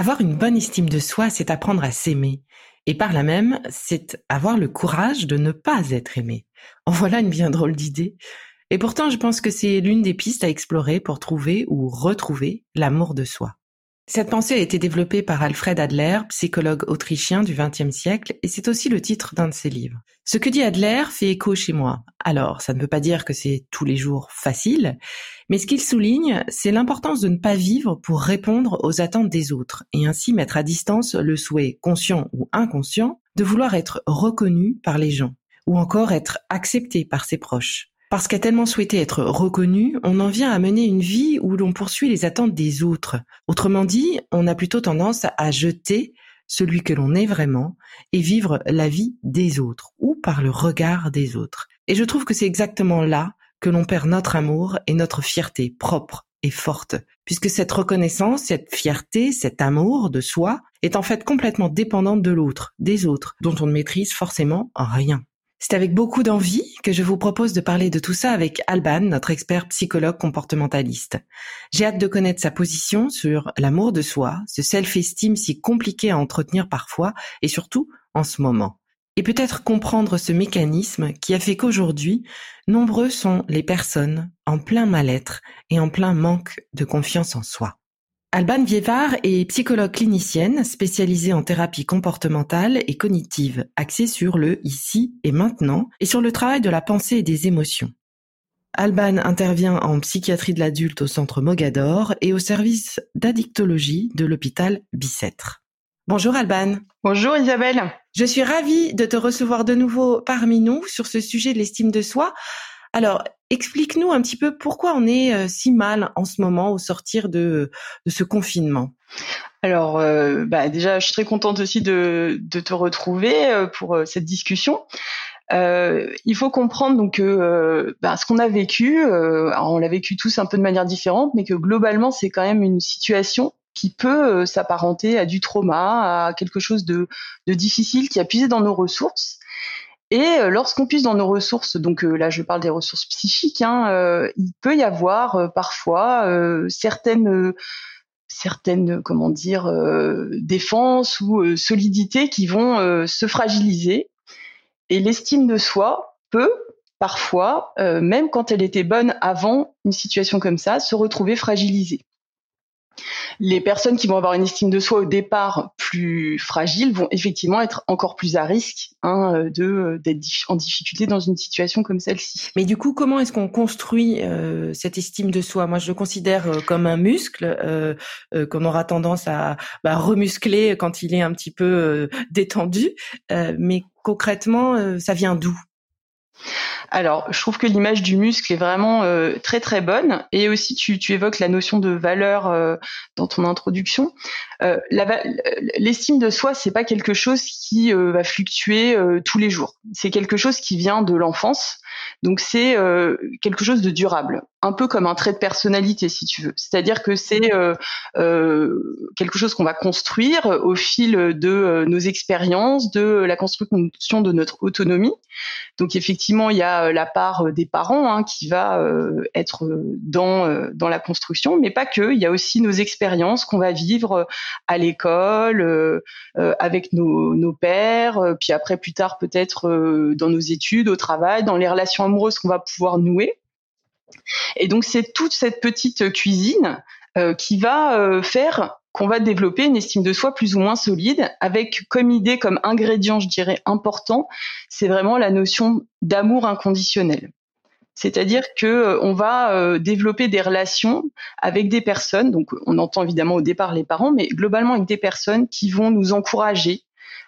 Avoir une bonne estime de soi, c'est apprendre à s'aimer. Et par là même, c'est avoir le courage de ne pas être aimé. En voilà une bien drôle d'idée. Et pourtant, je pense que c'est l'une des pistes à explorer pour trouver ou retrouver l'amour de soi. Cette pensée a été développée par Alfred Adler, psychologue autrichien du XXe siècle, et c'est aussi le titre d'un de ses livres. Ce que dit Adler fait écho chez moi. Alors, ça ne veut pas dire que c'est tous les jours facile, mais ce qu'il souligne, c'est l'importance de ne pas vivre pour répondre aux attentes des autres, et ainsi mettre à distance le souhait, conscient ou inconscient, de vouloir être reconnu par les gens, ou encore être accepté par ses proches. Parce qu'à tellement souhaité être reconnu, on en vient à mener une vie où l'on poursuit les attentes des autres. Autrement dit, on a plutôt tendance à jeter celui que l'on est vraiment et vivre la vie des autres ou par le regard des autres. Et je trouve que c'est exactement là que l'on perd notre amour et notre fierté propre et forte, puisque cette reconnaissance, cette fierté, cet amour de soi est en fait complètement dépendante de l'autre, des autres, dont on ne maîtrise forcément rien. C'est avec beaucoup d'envie que je vous propose de parler de tout ça avec Alban, notre expert psychologue comportementaliste. J'ai hâte de connaître sa position sur l'amour de soi, ce self-esteem si compliqué à entretenir parfois et surtout en ce moment. Et peut-être comprendre ce mécanisme qui a fait qu'aujourd'hui, nombreux sont les personnes en plein mal-être et en plein manque de confiance en soi. Alban Vievard est psychologue clinicienne spécialisée en thérapie comportementale et cognitive, axée sur le ici et maintenant et sur le travail de la pensée et des émotions. Alban intervient en psychiatrie de l'adulte au centre Mogador et au service d'addictologie de l'hôpital Bicêtre. Bonjour Alban. Bonjour Isabelle. Je suis ravie de te recevoir de nouveau parmi nous sur ce sujet de l'estime de soi. Alors, explique-nous un petit peu pourquoi on est euh, si mal en ce moment au sortir de, ce confinement. Alors, euh, bah déjà, je suis très contente aussi de, te retrouver euh, pour cette discussion. il faut comprendre donc que bah, ce qu'on a vécu, on l'a vécu tous un peu de manière différente, mais que globalement, c'est quand même une situation qui peut s'apparenter à du trauma, à quelque chose de, de difficile qui a puisé dans nos ressources et euh, lorsqu'on puise dans nos ressources, donc euh, là je parle des ressources psychiques, hein, euh, il peut y avoir parfois certaines certaines comment dire défenses ou solidités qui vont se fragiliser. Et l'estime de soi peut parfois, même quand elle était bonne avant une situation comme ça, se retrouver fragilisée les personnes qui vont avoir une estime de soi au départ plus fragile vont effectivement être encore plus à risque hein, de d'être en difficulté dans une situation comme celle-ci. Mais du coup, comment est-ce qu'on construit euh, cette estime de soi? Moi, je le considère euh, comme un muscle euh, qu'on aura tendance à bah, remuscler quand il est un petit peu détendu. mais concrètement, ça vient d'où? Alors, je trouve que l'image du muscle est vraiment euh, très très bonne. Et aussi, tu, évoques la notion de valeur euh, dans ton introduction. Euh, l'estime de soi, c'est pas quelque chose qui va fluctuer tous les jours. C'est quelque chose qui vient de l'enfance. Donc, c'est quelque chose de durable, un peu comme un trait de personnalité, si tu veux. C'est-à-dire que c'est quelque chose qu'on va construire au fil de nos expériences, de la construction de notre autonomie. Donc, effectivement, il y a euh, la part euh, des parents hein, qui va euh, être dans dans la construction, mais pas que. Il y a aussi nos expériences qu'on va vivre à l'école, avec nos, nos pères, puis après plus tard peut-être dans nos études, au travail, dans les relations amoureuses qu'on va pouvoir nouer. Et donc c'est toute cette petite cuisine qui va faire qu'on va développer une estime de soi plus ou moins solide, avec comme idée, comme ingrédient, je dirais, important, c'est vraiment la notion d'amour inconditionnel. C'est-à-dire que euh, va euh, développer des relations avec des personnes, donc on entend évidemment au départ les parents, mais globalement avec des personnes qui vont nous encourager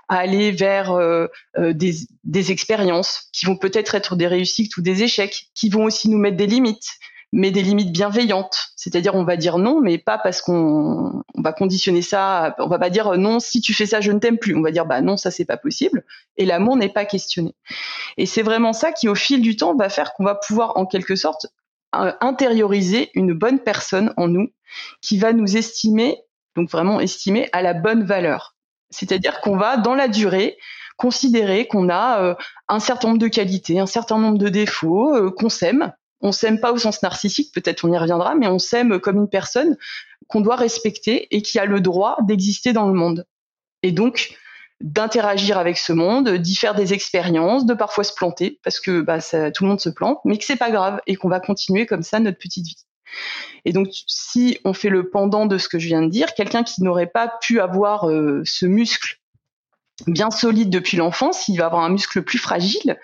à aller vers euh, des, des expériences qui vont peut-être être des réussites ou des échecs, qui vont aussi nous mettre des limites, mais des limites bienveillantes. C'est-à-dire, on va dire non, mais pas parce qu'on on va conditionner ça. On va pas dire non, si tu fais ça, je ne t'aime plus. On va dire bah non, ça c'est pas possible. Et l'amour n'est pas questionné. Et c'est vraiment ça qui, au fil du temps, va faire qu'on va pouvoir, en quelque sorte, euh, intérioriser une bonne personne en nous, qui va nous estimer, donc vraiment estimer à la bonne valeur. C'est-à-dire qu'on va, dans la durée, considérer qu'on a euh, un certain nombre de qualités, un certain nombre de défauts, euh, qu'on s'aime, on s'aime pas au sens narcissique, peut-être on y reviendra, mais on s'aime comme une personne qu'on doit respecter et qui a le droit d'exister dans le monde. Et donc d'interagir avec ce monde, d'y faire des expériences, de parfois se planter parce que bah, tout le monde se plante, mais que c'est pas grave et qu'on va continuer comme ça notre petite vie. Et donc, si on fait le pendant de ce que je viens de dire, quelqu'un qui n'aurait pas pu avoir euh, ce muscle bien solide depuis l'enfance, il va avoir un muscle plus fragile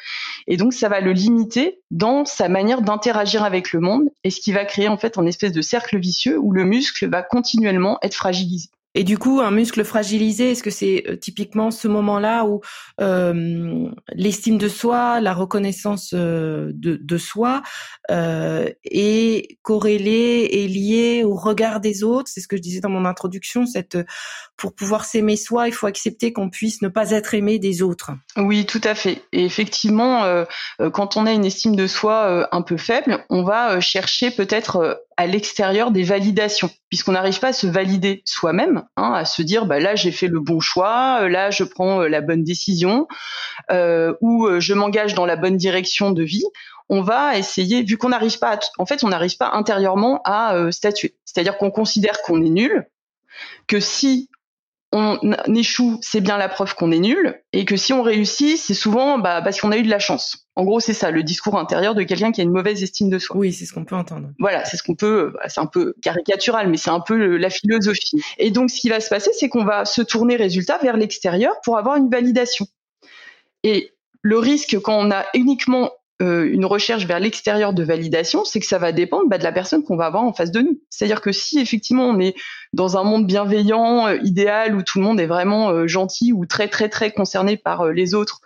et donc ça va le limiter dans sa manière d'interagir avec le monde et ce qui va créer en fait un espèce de cercle vicieux où le muscle va continuellement être fragilisé. Et du coup, un muscle fragilisé, est-ce que c'est euh, typiquement ce moment-là où euh, l'estime de soi, la reconnaissance euh, de, de, soi euh, est corrélée et liée au regard des autres? C'est ce que je disais dans mon introduction. Cette, pour pouvoir s'aimer soi, il faut accepter qu'on puisse ne pas être aimé des autres. Oui, tout à fait. Et effectivement, euh, quand on a une estime de soi un peu faible, on va chercher peut-être à l'extérieur des validations, puisqu'on n'arrive pas à se valider soi-même, hein, à se dire bah là j'ai fait le bon choix, euh, là je prends euh, la bonne décision, euh, ou euh, je m'engage dans la bonne direction de vie. On va essayer, vu qu'on n'arrive pas, en fait, on n'arrive pas intérieurement à statuer. C'est-à-dire qu'on considère qu'on est nul, que si on échoue, c'est bien la preuve qu'on est nul, et que si on réussit, c'est souvent bah, parce qu'on a eu de la chance. En gros, c'est ça, le discours intérieur de quelqu'un qui a une mauvaise estime de soi. Oui, c'est ce qu'on peut entendre. Voilà, c'est ce qu'on peut, bah, c'est un peu caricatural, mais c'est un peu la philosophie. Et donc, ce qui va se passer, c'est qu'on va se tourner, résultat, vers l'extérieur pour avoir une validation. Et le risque quand on a uniquement euh, une recherche vers l'extérieur de validation, c'est que ça va dépendre bah, de la personne qu'on va avoir en face de nous. C'est-à-dire que si effectivement on est dans un monde bienveillant, euh, idéal, où tout le monde est vraiment euh, gentil ou très très très concerné par les autres,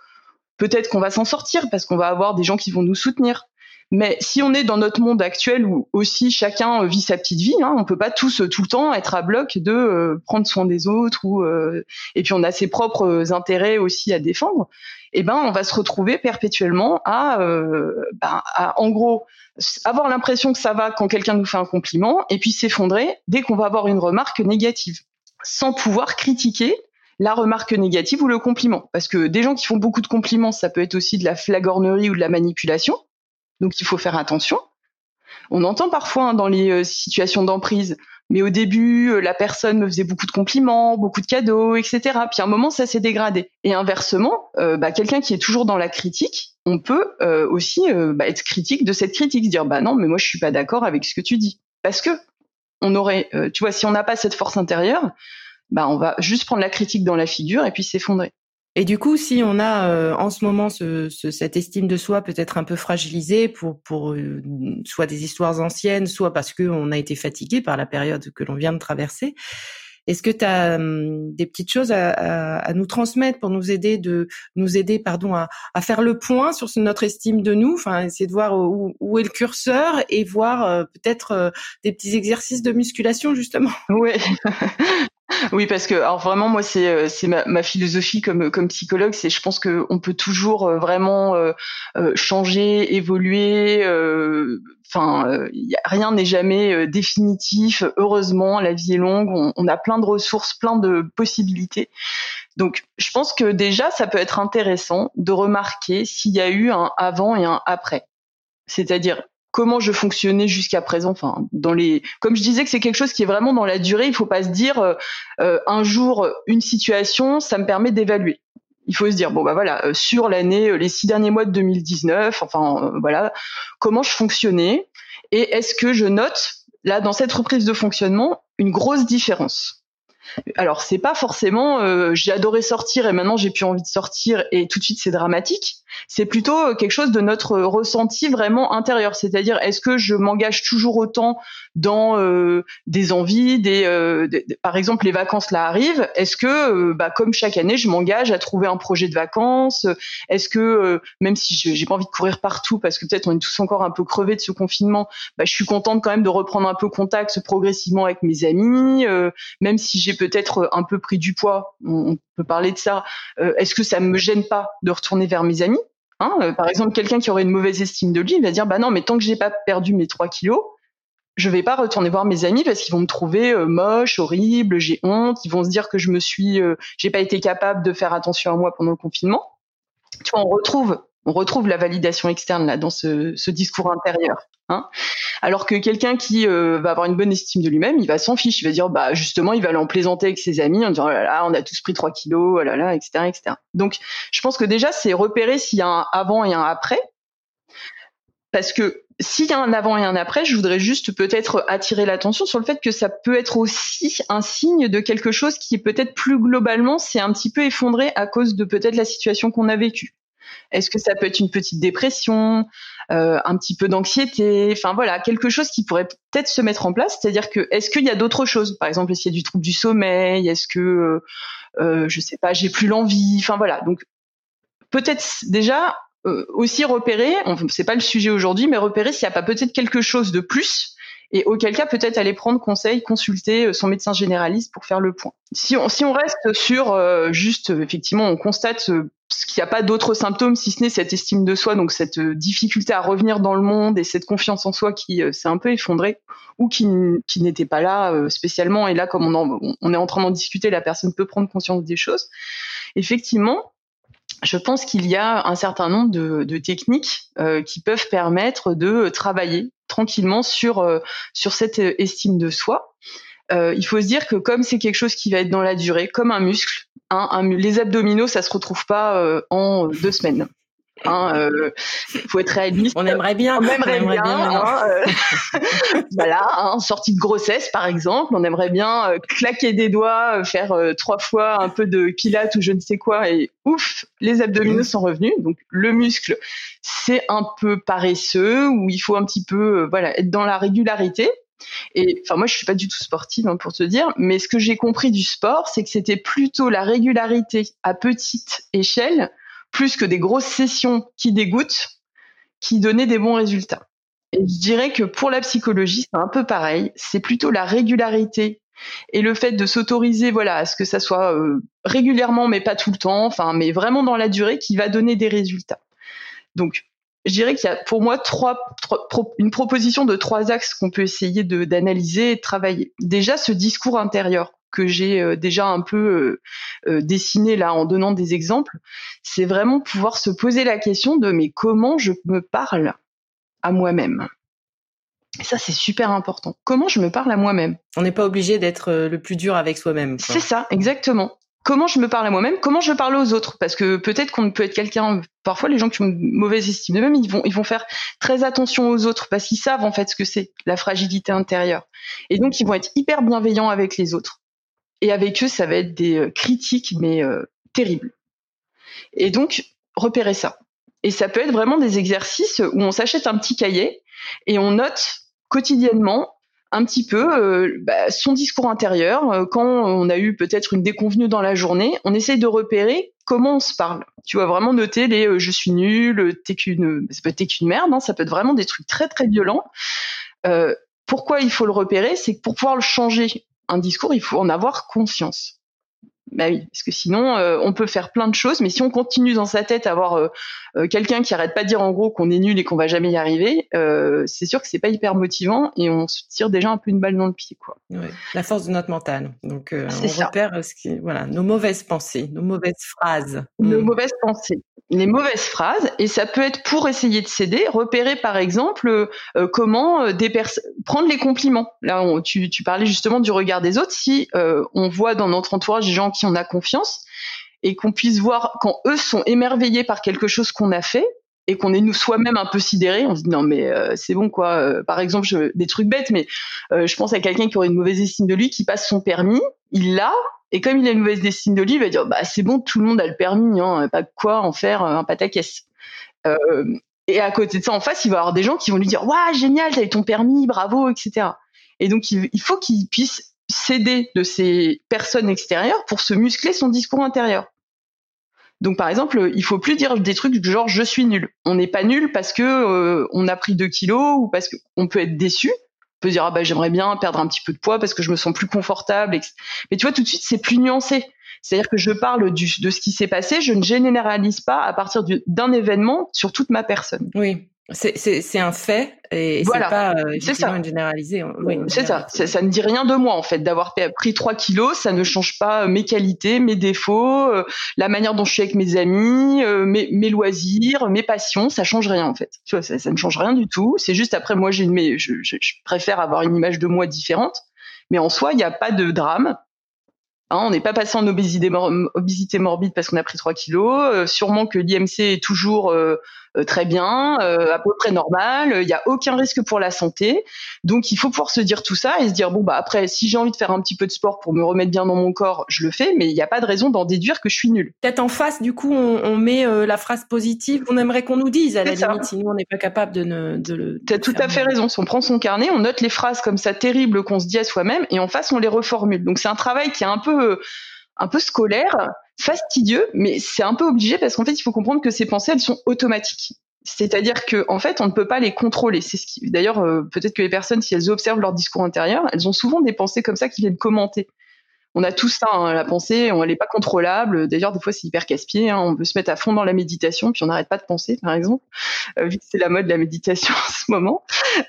peut-être qu'on va s'en sortir parce qu'on va avoir des gens qui vont nous soutenir. Mais si on est dans notre monde actuel où aussi chacun vit sa petite vie, hein, on peut pas tous tout le temps être à bloc de prendre soin des autres ou et puis on a ses propres intérêts aussi à défendre eh ben on va se retrouver perpétuellement à, euh, ben, à en gros avoir l'impression que ça va quand quelqu'un nous fait un compliment et puis s'effondrer dès qu'on va avoir une remarque négative, sans pouvoir critiquer la remarque négative ou le compliment. Parce que des gens qui font beaucoup de compliments, ça peut être aussi de la flagornerie ou de la manipulation. Donc il faut faire attention. On entend parfois hein, dans les euh, situations d'emprise, mais au début, euh, la personne me faisait beaucoup de compliments, beaucoup de cadeaux, etc. Puis à un moment, ça s'est dégradé. Et inversement, euh, bah, quelqu'un qui est toujours dans la critique, on peut euh, aussi bah, être critique de cette critique, se dire bah non, mais moi je suis pas d'accord avec ce que tu dis, parce que on aurait, tu vois, si on n'a pas cette force intérieure, bah on va juste prendre la critique dans la figure et puis s'effondrer. Et du coup, si on a euh, en ce moment ce, ce, cette estime de soi peut-être un peu fragilisée pour, pour euh, soit des histoires anciennes, soit parce qu'on a été fatigué par la période que l'on vient de traverser, Est-ce que tu as hum, des petites choses à, nous transmettre pour nous aider de nous aider pardon à, faire le point sur notre estime de nous, enfin essayer de voir où, est le curseur et voir euh, peut-être euh, des petits exercices de musculation justement? Oui. Oui, parce que alors vraiment moi c'est euh, c'est ma, ma, philosophie comme comme psychologue, c'est je pense que on peut toujours vraiment changer, évoluer. Enfin, rien n'est jamais définitif. Heureusement, la vie est longue, on, on, a plein de ressources, plein de possibilités. Donc, je pense que déjà ça peut être intéressant de remarquer s'il y a eu un avant et un après. C'est-à-dire comment je fonctionnais jusqu'à présent. Enfin, dans les, comme je disais que c'est quelque chose qui est vraiment dans la durée. Il faut pas se dire euh, euh, un jour une situation, ça me permet d'évaluer. Il faut se dire bon bah voilà euh, sur l'année, les six derniers mois de 2019, enfin voilà comment je fonctionnais et est-ce que je note là dans cette reprise de fonctionnement une grosse différence? Alors c'est pas forcément euh, j'ai adoré sortir et maintenant j'ai plus envie de sortir et tout de suite c'est dramatique. C'est plutôt euh, quelque chose de notre ressenti vraiment intérieur. C'est-à-dire est-ce que je m'engage toujours autant dans euh, des envies, des, par exemple les vacances là arrivent. Est-ce que bah, comme chaque année je m'engage à trouver un projet de vacances? Est-ce que même si j'ai pas envie de courir partout parce que peut-être on est tous encore un peu crevés de ce confinement, bah, je suis contente quand même de reprendre un peu contact progressivement avec mes amis, même si j'ai peut-être un peu pris du poids, on, peut parler de ça. Euh, est-ce que ça me gêne pas de retourner vers mes amis hein euh, Par exemple, quelqu'un qui aurait une mauvaise estime de lui, il va dire bah non, mais tant que j'ai pas perdu mes 3 kilos, je vais pas retourner voir mes amis parce qu'ils vont me trouver euh, moche, horrible, j'ai honte, ils vont se dire que je me suis, j'ai pas été capable de faire attention à moi pendant le confinement. Tu vois, on retrouve on retrouve la validation externe là dans ce, discours intérieur. Hein Alors que quelqu'un qui euh, va avoir une bonne estime de lui-même, il va s'en fiche, il va dire bah justement il va aller en plaisanter avec ses amis en disant oh là là on a tous pris 3 kilos, oh là là etc etc. Donc je pense que déjà c'est repérer s'il y a un avant et un après, parce que s'il y a un avant et un après, je voudrais juste peut-être attirer l'attention sur le fait que ça peut être aussi un signe de quelque chose qui peut-être plus globalement s'est un petit peu effondré à cause de peut-être la situation qu'on a vécue. Est-ce que ça peut être une petite dépression, euh, un petit peu d'anxiété, enfin voilà, quelque chose qui pourrait peut-être se mettre en place. C'est-à-dire que est-ce qu'il y a d'autres choses, par exemple, qu'il y a du trouble du sommeil, est-ce que euh, euh, je sais pas, j'ai plus l'envie, enfin voilà. Donc peut-être déjà aussi repérer, c'est pas le sujet aujourd'hui, mais repérer s'il n'y a pas peut-être quelque chose de plus et auquel cas peut-être aller prendre conseil, consulter euh, son médecin généraliste pour faire le point. Si on, si on reste sur euh, juste, effectivement, on constate euh, qu'il n'y a pas d'autres symptômes si ce n'est cette estime de soi, donc cette difficulté à revenir dans le monde et cette confiance en soi qui s'est un peu effondrée ou qui, qui n'était pas là spécialement. Et là, comme on, on est en train d'en discuter, la personne peut prendre conscience des choses. Effectivement, je pense qu'il y a un certain nombre de, techniques euh, qui peuvent permettre de travailler tranquillement sur euh, sur cette estime de soi. Euh, il faut se dire que comme c'est quelque chose qui va être dans la durée, comme un muscle, hein, les abdominaux, ça se retrouve pas en deux semaines. Hein, euh, faut être réaliste. On aimerait bien. On aimerait, bien. hein, euh, voilà, hein, sortie de grossesse par exemple, on aimerait bien euh, claquer des doigts, faire trois fois un peu de pilates ou je ne sais quoi et ouf, les abdominaux sont revenus. Donc le muscle, c'est un peu paresseux où il faut un petit peu, voilà, être dans la régularité. Et enfin, moi, je suis pas du tout sportive hein, pour te dire, mais ce que j'ai compris du sport, c'est que c'était plutôt la régularité à petite échelle plus que des grosses sessions qui dégoûtent, qui donnaient des bons résultats. Et je dirais que pour la psychologie, c'est un peu pareil. C'est plutôt la régularité et le fait de s'autoriser, voilà, à ce que ça soit euh, régulièrement, mais pas tout le temps, enfin, mais vraiment dans la durée, qui va donner des résultats. Donc, je dirais qu'il y a pour moi trois, une proposition de trois axes qu'on peut essayer d'analyser et de travailler. Déjà, ce discours intérieur que j'ai euh, déjà un peu euh, euh, dessiné là en donnant des exemples, c'est vraiment pouvoir se poser la question de mais comment je me parle à moi-même? ça, c'est super important. Comment je me parle à moi-même? On n'est pas obligé d'être le plus dur avec soi-même. C'est ça, exactement. Comment je me parle à moi-même? Comment je parle aux autres? Parce que peut-être qu'on peut être quelqu'un. Parfois, les gens qui ont une mauvaise estime d'eux-mêmes, ils vont, ils vont faire très attention aux autres parce qu'ils savent en fait ce que c'est la fragilité intérieure. Et donc, ils vont être hyper bienveillants avec les autres. Et avec eux, ça va être des euh, critiques, mais euh, terribles. Et donc, repérer ça. Et ça peut être vraiment des exercices où on s'achète un petit cahier et on note quotidiennement un petit peu bah, son discours intérieur. Quand on a eu peut-être une déconvenue dans la journée, on essaye de repérer comment on se parle. Tu vas vraiment noter les je suis nul, t'es qu'une, ça peut être qu'une merde, hein, ça peut être vraiment des trucs très très violents. pourquoi il faut le repérer? C'est pour pouvoir le changer, un discours, il faut en avoir conscience. Bah oui, parce que sinon, euh, on peut faire plein de choses, mais si on continue dans sa tête à avoir euh, euh, quelqu'un qui arrête pas de dire en gros qu'on est nul et qu'on va jamais y arriver, c'est sûr que c'est pas hyper motivant et on se tire déjà un peu une balle dans le pied, quoi. La force de notre mental. Donc, on repère ce qui, voilà, nos mauvaises pensées, nos mauvaises phrases, nos mm. mauvaises pensées les mauvaises phrases et ça peut être pour essayer de s'aider, repérer par exemple comment des prendre les compliments. Là, tu, tu, parlais justement du regard des autres. Si on voit dans notre entourage des gens qui on a confiance et qu'on puisse voir quand eux sont émerveillés par quelque chose qu'on a fait et qu'on est nous soi-même un peu sidérés, on se dit non mais c'est bon quoi. par exemple, des trucs bêtes, mais je pense à quelqu'un qui aurait une mauvaise estime de lui, qui passe son permis, il l'a, et comme il a une mauvaise estime de lui, il va dire bah c'est bon, tout le monde a le permis, hein, pas quoi en faire un pataquès. Euh, et à côté de ça, en face, il va y avoir des gens qui vont lui dire waouh génial, t'as eu ton permis, bravo, etc. Et donc il, faut qu'il puisse s'aider de ces personnes extérieures pour se muscler son discours intérieur. Donc par exemple, il faut plus dire des trucs du genre je suis nul. On n'est pas nul parce que euh, on a pris 2 kilos ou parce qu'on peut être déçu peut dire ah bah j'aimerais bien perdre un petit peu de poids parce que je me sens plus confortable. Mais tu vois tout de suite c'est plus nuancé. C'est-à-dire que je parle de ce qui s'est passé, je ne généralise pas à partir d'un événement sur toute ma personne. Oui. C'est un fait et voilà. c'est pas euh, ça. généralisé. Oui, c'est ça. ça. ne dit rien de moi en fait. D'avoir pris 3 kilos, ça ne change pas mes qualités, mes défauts, euh, la manière dont je suis avec mes amis, euh, mes, mes, loisirs, mes passions. Ça change rien en fait. Tu vois, ça, ça ne change rien du tout. C'est juste après moi j'ai je, je, je préfère avoir une image de moi différente. Mais en soi, il n'y a pas de drame. Hein, on n'est pas passé en obésité, obésité morbide parce qu'on a pris 3 kilos. sûrement que l'IMC est toujours euh, très bien, euh, à peu près normal, il n'y a aucun risque pour la santé. Donc il faut pouvoir se dire tout ça et se dire bon bah après si j'ai envie de faire un petit peu de sport pour me remettre bien dans mon corps, je le fais, mais il n'y a pas de raison d'en déduire que je suis nulle. Peut-être en face du coup on, met euh, la phrase positive qu'on aimerait qu'on nous dise à la limite, sinon on n'est pas capable de, ne, de le. T'as tout à fait raison. Si on prend son carnet, on note les phrases comme ça terribles qu'on se dit à soi-même et en face on les reformule. Donc c'est un travail qui est un peu un peu scolaire, fastidieux, mais c'est un peu obligé parce qu'en fait, il faut comprendre que ces pensées, elles sont automatiques. C'est-à-dire que en fait, on ne peut pas les contrôler. C'est ce qui, d'ailleurs, euh, peut-être que les personnes, si elles observent leur discours intérieur, elles ont souvent des pensées comme ça qui viennent commenter. On a tout ça, hein, la pensée, elle n'est pas contrôlable. D'ailleurs, des fois, c'est hyper casse-pied. Hein. On veut se mettre à fond dans la méditation, puis on n'arrête pas de penser, par exemple, euh, vu que c'est la mode de la méditation en ce moment.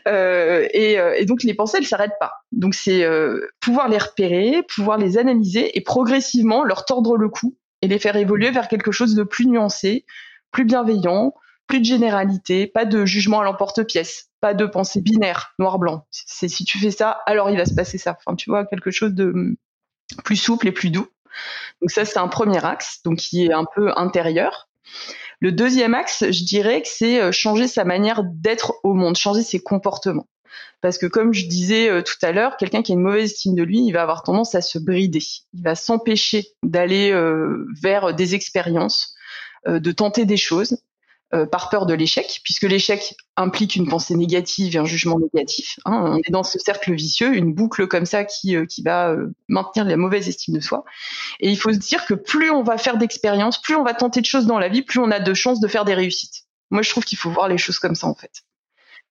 Euh, et, euh, et, donc, les pensées, elles s'arrêtent pas. Donc, c'est euh, pouvoir les repérer, pouvoir les analyser et progressivement leur tordre le cou et les faire évoluer vers quelque chose de plus nuancé, plus bienveillant, plus de généralité, pas de jugement à l'emporte-pièce, pas de pensée binaire, noir-blanc. C'est si tu fais ça, alors il va se passer ça. Enfin, tu vois, quelque chose de plus souple et plus doux. Donc ça, c'est un premier axe, donc qui est un peu intérieur. Le deuxième axe, je dirais que c'est euh, changer sa manière d'être au monde, changer ses comportements. Parce que comme je disais euh, tout à l'heure, quelqu'un qui a une mauvaise estime de lui, il va avoir tendance à se brider. Il va s'empêcher d'aller euh, vers des expériences, de tenter des choses. Euh, par peur de l'échec, puisque l'échec implique une pensée négative et un jugement négatif. Hein. On est dans ce cercle vicieux, une boucle comme ça qui, euh, qui va euh, maintenir la mauvaise estime de soi. Et il faut se dire que plus on va faire d'expériences, plus on va tenter de choses dans la vie, plus on a de chances de faire des réussites. Moi, je trouve qu'il faut voir les choses comme ça, en fait.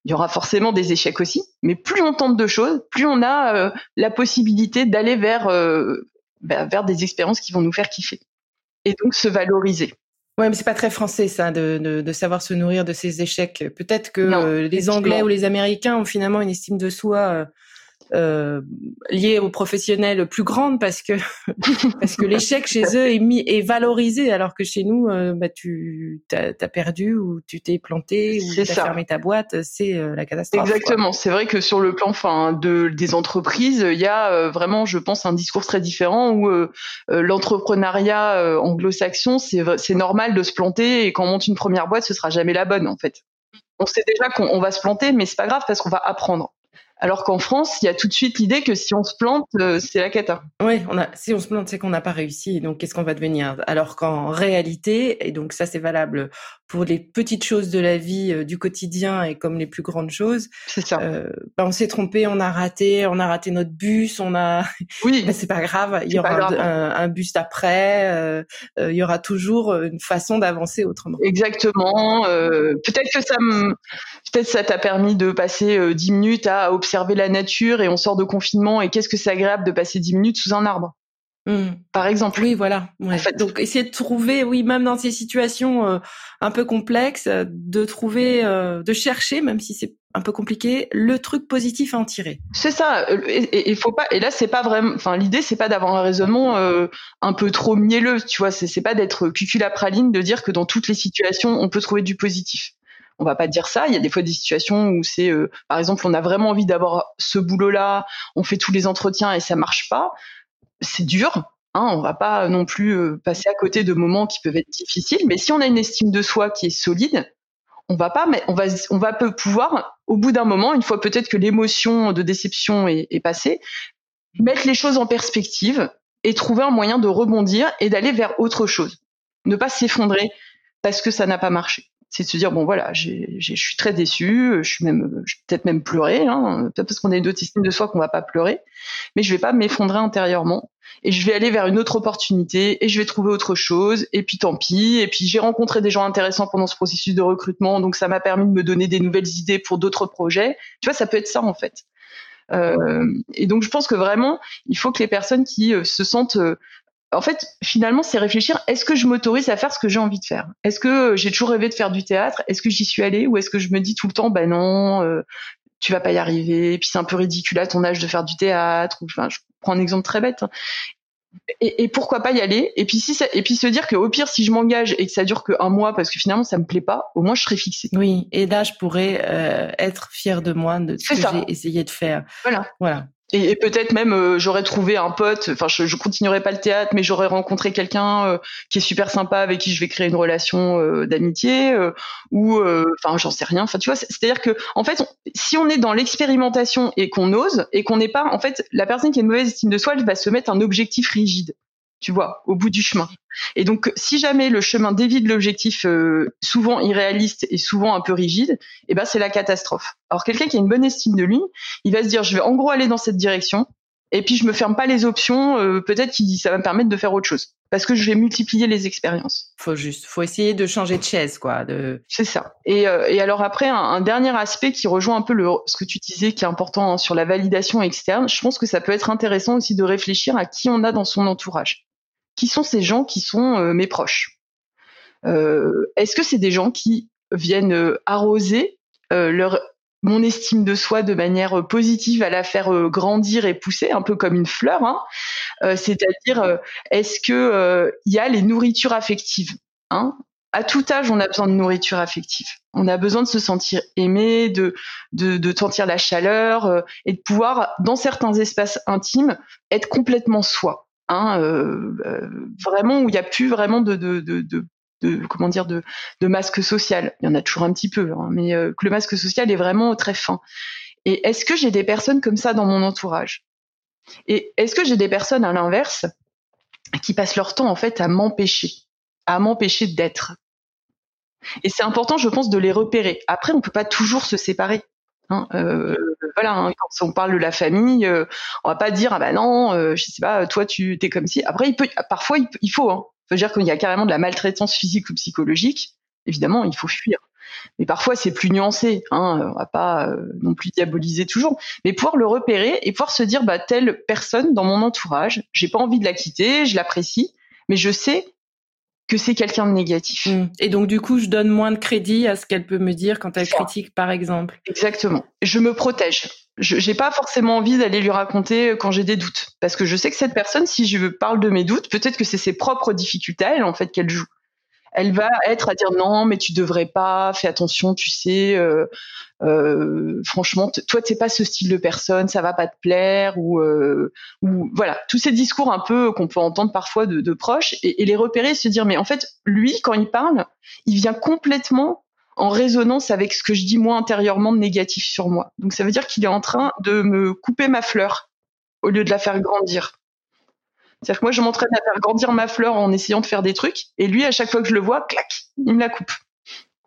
Il y aura forcément des échecs aussi, mais plus on tente de choses, plus on a la possibilité d'aller vers, bah, vers des expériences qui vont nous faire kiffer. Et donc se valoriser. Ouais, mais c'est pas très français ça de, de, de, savoir se nourrir de ses échecs. Peut-être que euh, les Anglais ou les Américains ont finalement une estime de soi euh, euh, liée aux professionnels plus grande parce que parce que l'échec chez eux est mis est valorisé alors que chez nous euh, bah tu t'as as perdu ou tu t'es planté ou t'as fermé ta boîte c'est euh, la catastrophe exactement. C'est vrai que sur le plan enfin de des entreprises il y a vraiment je pense un discours très différent où l'entrepreneuriat anglo-saxon c'est c'est normal de se planter et quand on monte une première boîte ce sera jamais la bonne en fait. On sait déjà qu'on va se planter mais c'est pas grave parce qu'on va apprendre Alors qu'en France, il y a tout de suite l'idée que si on se plante, euh, c'est la cata. Oui, on a, si on se plante, c'est qu'on n'a pas réussi. Donc, qu'est-ce qu'on va devenir? Alors qu'en réalité, et donc ça, c'est valable pour les petites choses de la vie, euh, du quotidien et comme les plus grandes choses. C'est ça. Euh, bah, on s'est trompé, on a raté, on a raté notre bus, on a. Oui. Mais c'est pas grave. Il y aura un, un, bus après. il y aura toujours une façon d'avancer autrement. Exactement. peut-être que ça, peut-être ça t'a permis de passer dix minutes à observer observer la nature et on sort de confinement et qu'est-ce que c'est agréable de passer 10 minutes sous un arbre. Mmh. Par exemple. Oui, voilà. En fait. Donc, essayer de trouver, oui, même dans ces situations euh, un peu complexes, de trouver, euh, de chercher, même si c'est un peu compliqué, le truc positif à en tirer. C'est ça. Euh, et, il faut pas. Et là, c'est pas vraiment. Enfin, l'idée, c'est pas d'avoir un raisonnement un peu trop mielleux. Tu vois, c'est pas d'être cuculapraline, de dire que dans toutes les situations, on peut trouver du positif on va pas dire ça. Il y a des fois des situations où c'est, euh, par exemple, on a vraiment envie d'avoir ce boulot-là, on fait tous les entretiens et ça marche pas. C'est dur. Hein, on va pas non plus euh, passer à côté de moments qui peuvent être difficiles. Mais si on a une estime de soi qui est solide, on va pas, mais on va, on va pouvoir, au bout d'un moment, une fois peut-être que l'émotion de déception est, est passée, mettre les choses en perspective et trouver un moyen de rebondir et d'aller vers autre chose. Ne pas s'effondrer parce que ça n'a pas marché c'est de se dire bon voilà, je suis très déçu, je suis même, je peut-être même pleurer, hein, peut-être parce qu'on a une autre estime de soi qu'on va pas pleurer, mais je vais pas m'effondrer intérieurement et je vais aller vers une autre opportunité et je vais trouver autre chose et puis tant pis et puis j'ai rencontré des gens intéressants pendant ce processus de recrutement donc ça m'a permis de me donner des nouvelles idées pour d'autres projets. Tu vois, ça peut être ça en fait. Euh, et donc je pense que vraiment, il faut que les personnes qui euh, se sentent euh, en fait, finalement, c'est réfléchir est-ce que je m'autorise à faire ce que j'ai envie de faire? Est-ce que j'ai toujours rêvé de faire du théâtre? Est-ce que j'y suis allée? Ou est-ce que je me dis tout le temps, ben non, euh, tu vas pas y arriver, et puis c'est un peu ridicule à ton âge de faire du théâtre Enfin, je prends un exemple très bête. Hein. Et, pourquoi pas y aller? Et puis si et puis se dire que au pire, si je m'engage et que ça dure qu'un mois parce que finalement ça me plaît pas, au moins je serai fixée. Oui, et là je pourrais euh, être fière de moi de ce que j'ai essayé de faire. Voilà. Voilà. Et, peut-être même euh, j'aurais trouvé un pote. Enfin, je, je continuerai pas le théâtre, mais j'aurais rencontré quelqu'un euh, qui est super sympa avec qui je vais créer une relation euh, d'amitié ou enfin j'en sais rien. Enfin, tu vois, c'est-à-dire que en fait, si on est dans l'expérimentation et qu'on ose et qu'on n'est pas, en fait, la personne qui a une mauvaise estime de soi, elle va se mettre un objectif rigide tu vois, au bout du chemin. Et donc, si jamais le chemin dévie de l'objectif, euh, souvent irréaliste et souvent un peu rigide, eh ben c'est la catastrophe. Alors quelqu'un qui a une bonne estime de lui, il va se dire, je vais en gros aller dans cette direction, et puis je me ferme pas les options. Euh, peut-être que ça va me permettre de faire autre chose, parce que je vais multiplier les expériences. Faut juste, faut essayer de changer de chaise, quoi. De... C'est ça. Et, euh, et, alors après, un, dernier aspect qui rejoint un peu le, ce que tu disais, qui est important hein, sur la validation externe. Je pense que ça peut être intéressant aussi de réfléchir à qui on a dans son entourage qui sont ces gens qui sont euh, mes proches euh, Est-ce que c'est des gens qui viennent euh, arroser leur mon estime de soi de manière positive, à la faire grandir et pousser, un peu comme une fleur. Hein? C'est-à-dire, est-ce que il y a les nourritures affectives hein? À tout âge, on a besoin de nourriture affective. On a besoin de se sentir aimé, de, de, de sentir la chaleur et de pouvoir, dans certains espaces intimes, être complètement soi. Hein, euh, euh, vraiment où il n'y a plus vraiment de, de, de, de comment dire de, de, masque social. Il y en a toujours un petit peu, hein, mais euh, que le masque social est vraiment très fin. Et est-ce que j'ai des personnes comme ça dans mon entourage? Et est-ce que j'ai des personnes à l'inverse qui passent leur temps en fait à m'empêcher, à m'empêcher d'être? Et c'est important, je pense, de les repérer. Après, on peut pas toujours se séparer. Hein, euh, voilà, hein, quand on parle de la famille, euh, on va pas dire ah bah non, euh, je sais pas, toi tu t'es comme si. Après, il peut, parfois il, faut. Hein. Faut dire qu'il y a carrément de la maltraitance physique ou psychologique. Évidemment, il faut fuir. Mais parfois c'est plus nuancé. Hein, on va pas euh, non plus diaboliser toujours, mais pouvoir le repérer et pouvoir se dire bah telle personne dans mon entourage, j'ai pas envie de la quitter, je l'apprécie, mais je sais que c'est quelqu'un de négatif. Mmh. Et donc du coup, je donne moins de crédit à ce qu'elle peut me dire quand elle critique, par exemple. Exactement. Je me protège. Je n'ai pas forcément envie d'aller lui raconter quand j'ai des doutes, parce que je sais que cette personne, si je parle de mes doutes, peut-être que c'est ses propres difficultés, elle en fait qu'elle joue elle va être à dire non, mais tu devrais pas, fais attention, tu sais, euh, euh, franchement, toi, t'es pas ce style de personne, ça va pas te plaire, ou, euh, ou voilà, tous ces discours un peu qu'on peut entendre parfois de, proches, et, les repérer, et se dire, mais en fait, lui, quand il parle, il vient complètement en résonance avec ce que je dis moi intérieurement de négatif sur moi. Donc ça veut dire qu'il est en train de me couper ma fleur au lieu de la faire grandir. C'est-à-dire que moi, je m'entraîne à faire grandir ma fleur en essayant de faire des trucs, et lui, à chaque fois que je le vois, clac, il me la coupe.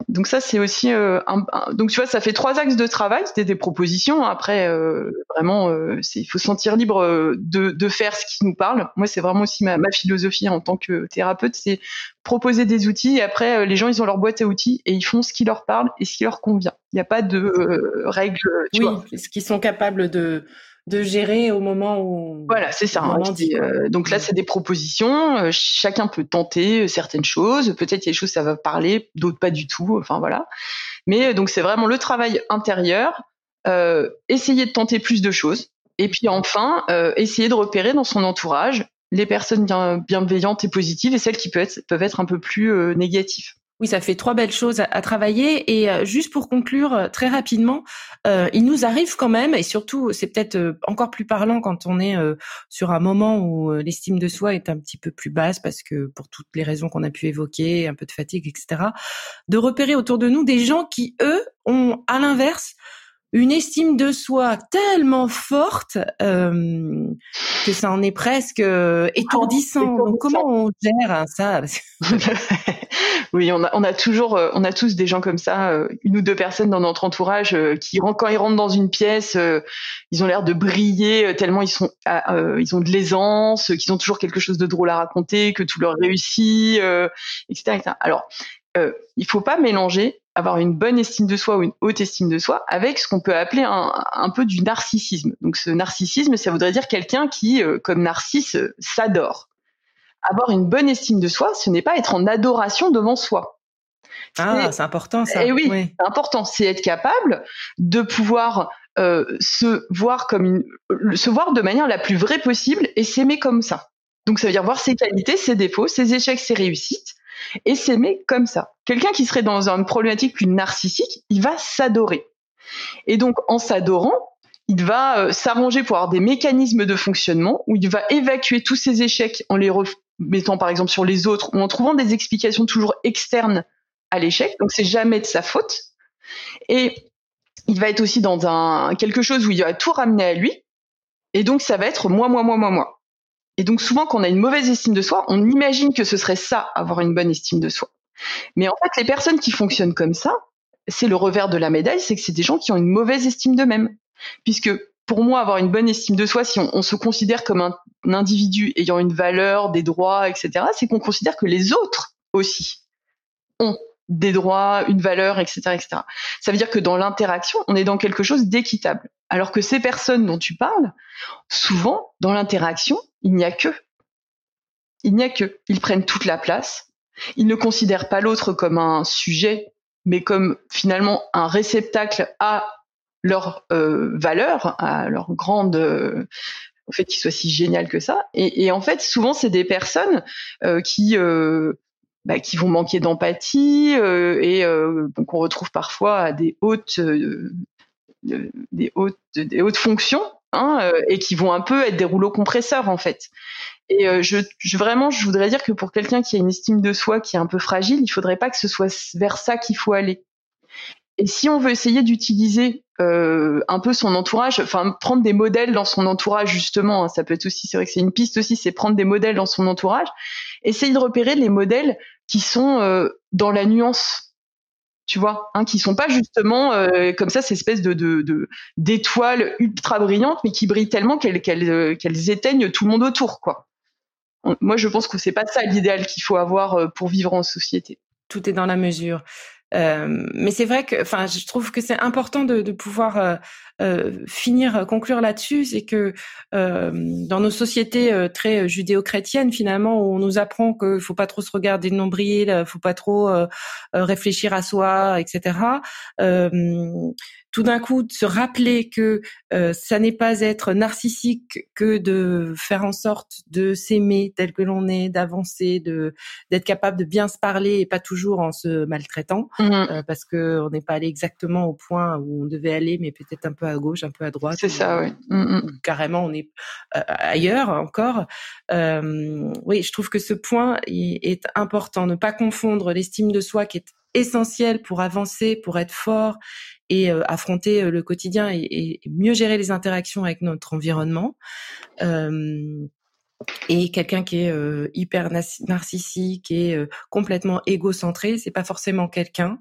Donc ça, c'est aussi euh, un, donc tu vois, ça fait trois axes de travail. C'était des propositions. Après, euh, vraiment, euh, il faut se sentir libre de, de, faire ce qui nous parle. Moi, c'est vraiment aussi ma, ma, philosophie en tant que thérapeute, c'est proposer des outils. Et après, les gens, ils ont leur boîte à outils et ils font ce qui leur parle et ce qui leur convient. Il n'y a pas de règles. Tu oui, ce qu'ils sont capables de de gérer au moment où. Voilà, c'est ça. Hein, euh, donc là, c'est des propositions. Euh, chacun peut tenter euh, certaines choses. Peut-être il y a des choses ça va parler, d'autres pas du tout. Enfin voilà. Mais donc c'est vraiment le travail intérieur. essayer de tenter plus de choses. Et puis enfin, essayer de repérer dans son entourage les personnes bien, bienveillantes et positives et celles qui peuvent être, peuvent être un peu plus négatives. Oui, ça fait trois belles choses à, travailler. Et euh, juste pour conclure euh, très rapidement, euh, il nous arrive quand même, et surtout c'est peut-être encore plus parlant quand on est sur un moment où l'estime de soi est un petit peu plus basse, parce que pour toutes les raisons qu'on a pu évoquer, un peu de fatigue, etc., de repérer autour de nous des gens qui, eux, ont à l'inverse une estime de soi tellement forte euh, que ça en est presque euh, étourdissant. Donc, comment on gère ça? Oui, on a, on a toujours, euh, on a tous des gens comme ça, une ou deux personnes dans notre entourage qui, quand ils rentrent dans une pièce, ils ont l'air de briller tellement ils sont, ils ont de l'aisance, qu'ils ont toujours quelque chose de drôle à raconter, que tout leur réussit, etc., etc. Alors, il faut pas mélanger avoir une bonne estime de soi ou une haute estime de soi avec ce qu'on peut appeler un, peu du narcissisme. Donc ce narcissisme, ça voudrait dire quelqu'un qui, euh, comme narcisse, euh, s'adore. Avoir une bonne estime de soi, ce n'est pas être en adoration devant soi. Ah, c'est important ça. Et eh oui, c'est important. C'est être capable de pouvoir euh, se voir comme une, se voir de manière la plus vraie possible et s'aimer comme ça. Donc ça veut dire voir ses qualités, ses défauts, ses échecs, ses réussites, et s'aimer comme ça. Quelqu'un qui serait dans une problématique plus narcissique, il va s'adorer. Et donc, en s'adorant, il va euh, s'arranger pour avoir des mécanismes de fonctionnement où il va évacuer tous ses échecs en les remettant par exemple sur les autres ou en trouvant des explications toujours externes à l'échec. Donc c'est jamais de sa faute. Et il va être aussi dans un quelque chose où il va tout ramener à lui. Et donc ça va être moi, moi, moi, moi, moi. Et donc souvent, quand on a une mauvaise estime de soi, on imagine que ce serait ça, avoir une bonne estime de soi. Mais en fait, les personnes qui fonctionnent comme ça, c'est le revers de la médaille, c'est que c'est des gens qui ont une mauvaise estime d'eux-mêmes. Puisque pour moi, avoir une bonne estime de soi, si on, se considère comme un, individu ayant une valeur, des droits, etc., c'est qu'on considère que les autres aussi ont des droits, une valeur, etc., etc. Ça veut dire que dans l'interaction, on est dans quelque chose d'équitable. Alors que ces personnes dont tu parles, souvent, dans l'interaction, il n'y a que. Il n'y a que. Ils prennent toute la place. Ils ne considèrent pas l'autre comme un sujet, mais comme finalement un réceptacle à leur euh, valeur, à leur grande, euh, au fait qu'ils soient si génial que ça. Et, en fait, souvent, c'est des personnes euh, qui bah, qui vont manquer d'empathie et qu'on retrouve parfois à des hautes des hautes des hautes fonctions Hein, euh, et qui vont un peu être des rouleaux compresseurs en fait. Et euh, je, je, vraiment, je voudrais dire que pour quelqu'un qui a une estime de soi qui est un peu fragile, il faudrait pas que ce soit vers ça qu'il faut aller. Et si on veut essayer d'utiliser euh, un peu son entourage, enfin prendre des modèles dans son entourage justement, hein, ça peut être aussi, c'est vrai que c'est une piste aussi, c'est prendre des modèles dans son entourage, essayer de repérer les modèles qui sont euh, dans la nuance, tu vois, hein, qui sont pas justement euh, comme ça, ces espèces de, de, d'étoiles ultra brillantes, mais qui brillent tellement qu'elles, qu'elles, euh, qu'elles éteignent tout le monde autour, quoi. Moi, je pense que c'est pas ça l'idéal qu'il faut avoir euh, pour vivre en société. Tout est dans la mesure. Euh, mais c'est vrai que, enfin, je trouve que c'est important de, de pouvoir euh, euh finir, conclure là-dessus, c'est que euh, dans nos sociétés très judéo-chrétiennes, finalement, où on nous apprend qu'il faut pas trop se regarder le nombril, faut pas trop réfléchir à soi, etc tout d'un coup de se rappeler que euh, ça n'est pas être narcissique que de faire en sorte de s'aimer tel que l'on est, d'avancer, de d'être capable de bien se parler et pas toujours en se maltraitant, mmh euh, parce que on n'est pas allé exactement au point où on devait aller, mais peut-être un peu à gauche, un peu à droite. C'est ça, oui. Mmh carrément, on est euh, ailleurs encore. oui, je trouve que ce point est important, ne pas confondre l'estime de soi qui est essentiel pour avancer, pour être fort et euh, affronter euh, le quotidien et, mieux gérer les interactions avec notre environnement. Euh, et quelqu'un qui est hyper narcissique et complètement égocentré, c'est pas forcément quelqu'un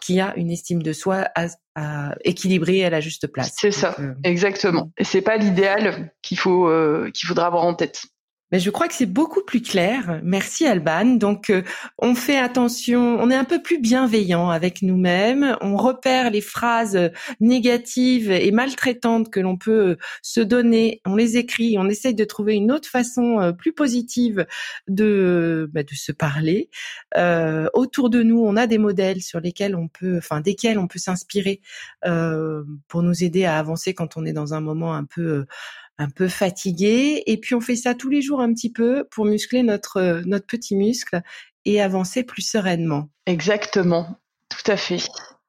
qui a une estime de soi à, équilibrée à la juste place. C'est ça, exactement. Et c'est pas l'idéal qu'il faut qu'il faudra avoir en tête. Mais je crois que c'est beaucoup plus clair. Merci Alban. Donc euh, on fait attention, on est un peu plus bienveillant avec nous-mêmes, on repère les phrases négatives et maltraitantes que l'on peut se donner, on les écrit, on essaye de trouver une autre façon euh, plus positive de bah, de se parler. Euh, autour de nous, on a des modèles sur lesquels on peut enfin desquels on peut s'inspirer euh, pour nous aider à avancer quand on est dans un moment un peu un peu fatigué. Et puis on fait ça tous les jours un petit peu pour muscler notre notre petit muscle et avancer plus sereinement. Exactement, tout à fait.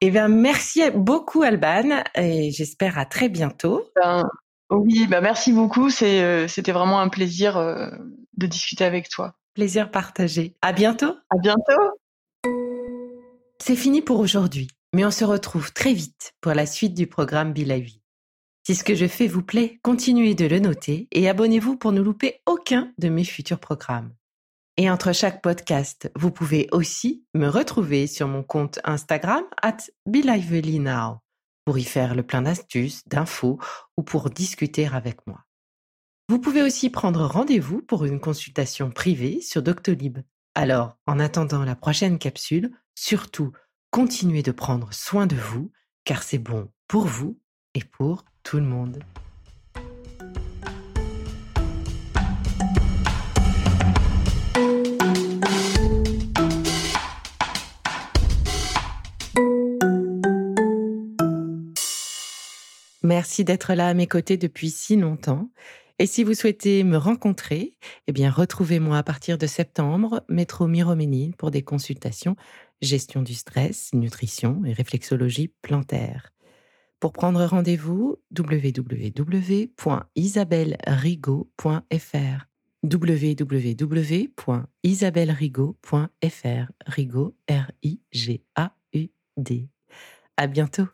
Eh bien, merci beaucoup Alban et j'espère à très bientôt. Ben, oui, ben merci beaucoup. Euh, c'était vraiment un plaisir euh, de discuter avec toi. Plaisir partagé. À bientôt. À bientôt. C'est fini pour aujourd'hui, mais on se retrouve très vite pour la suite du programme Be si ce que je fais vous plaît, continuez de le noter et abonnez-vous pour ne louper aucun de mes futurs programmes. Et entre chaque podcast, vous pouvez aussi me retrouver sur mon compte Instagram at BeLivelyNow pour y faire le plein d'astuces, d'infos ou pour discuter avec moi. Vous pouvez aussi prendre rendez-vous pour une consultation privée sur Doctolib. Alors, en attendant la prochaine capsule, surtout, continuez de prendre soin de vous, car c'est bon pour vous et pour tout le monde. Merci d'être là à mes côtés depuis si longtemps. Et si vous souhaitez me rencontrer, eh bien, retrouvez-moi à partir de septembre, métro Miroménil, pour des consultations gestion du stress, nutrition et réflexologie plantaire. Pour prendre rendez-vous, www.isabellerigaud.fr www.isabellerigaud.fr Rigaud, R-I-G-A-U-D. À bientôt!